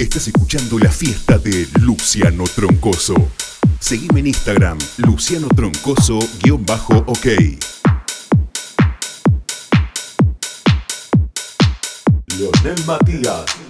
Estás escuchando la fiesta de Luciano Troncoso. Seguime en Instagram, Luciano Troncoso-OK. Leonel Matías.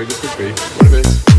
sorry, this is be What it is.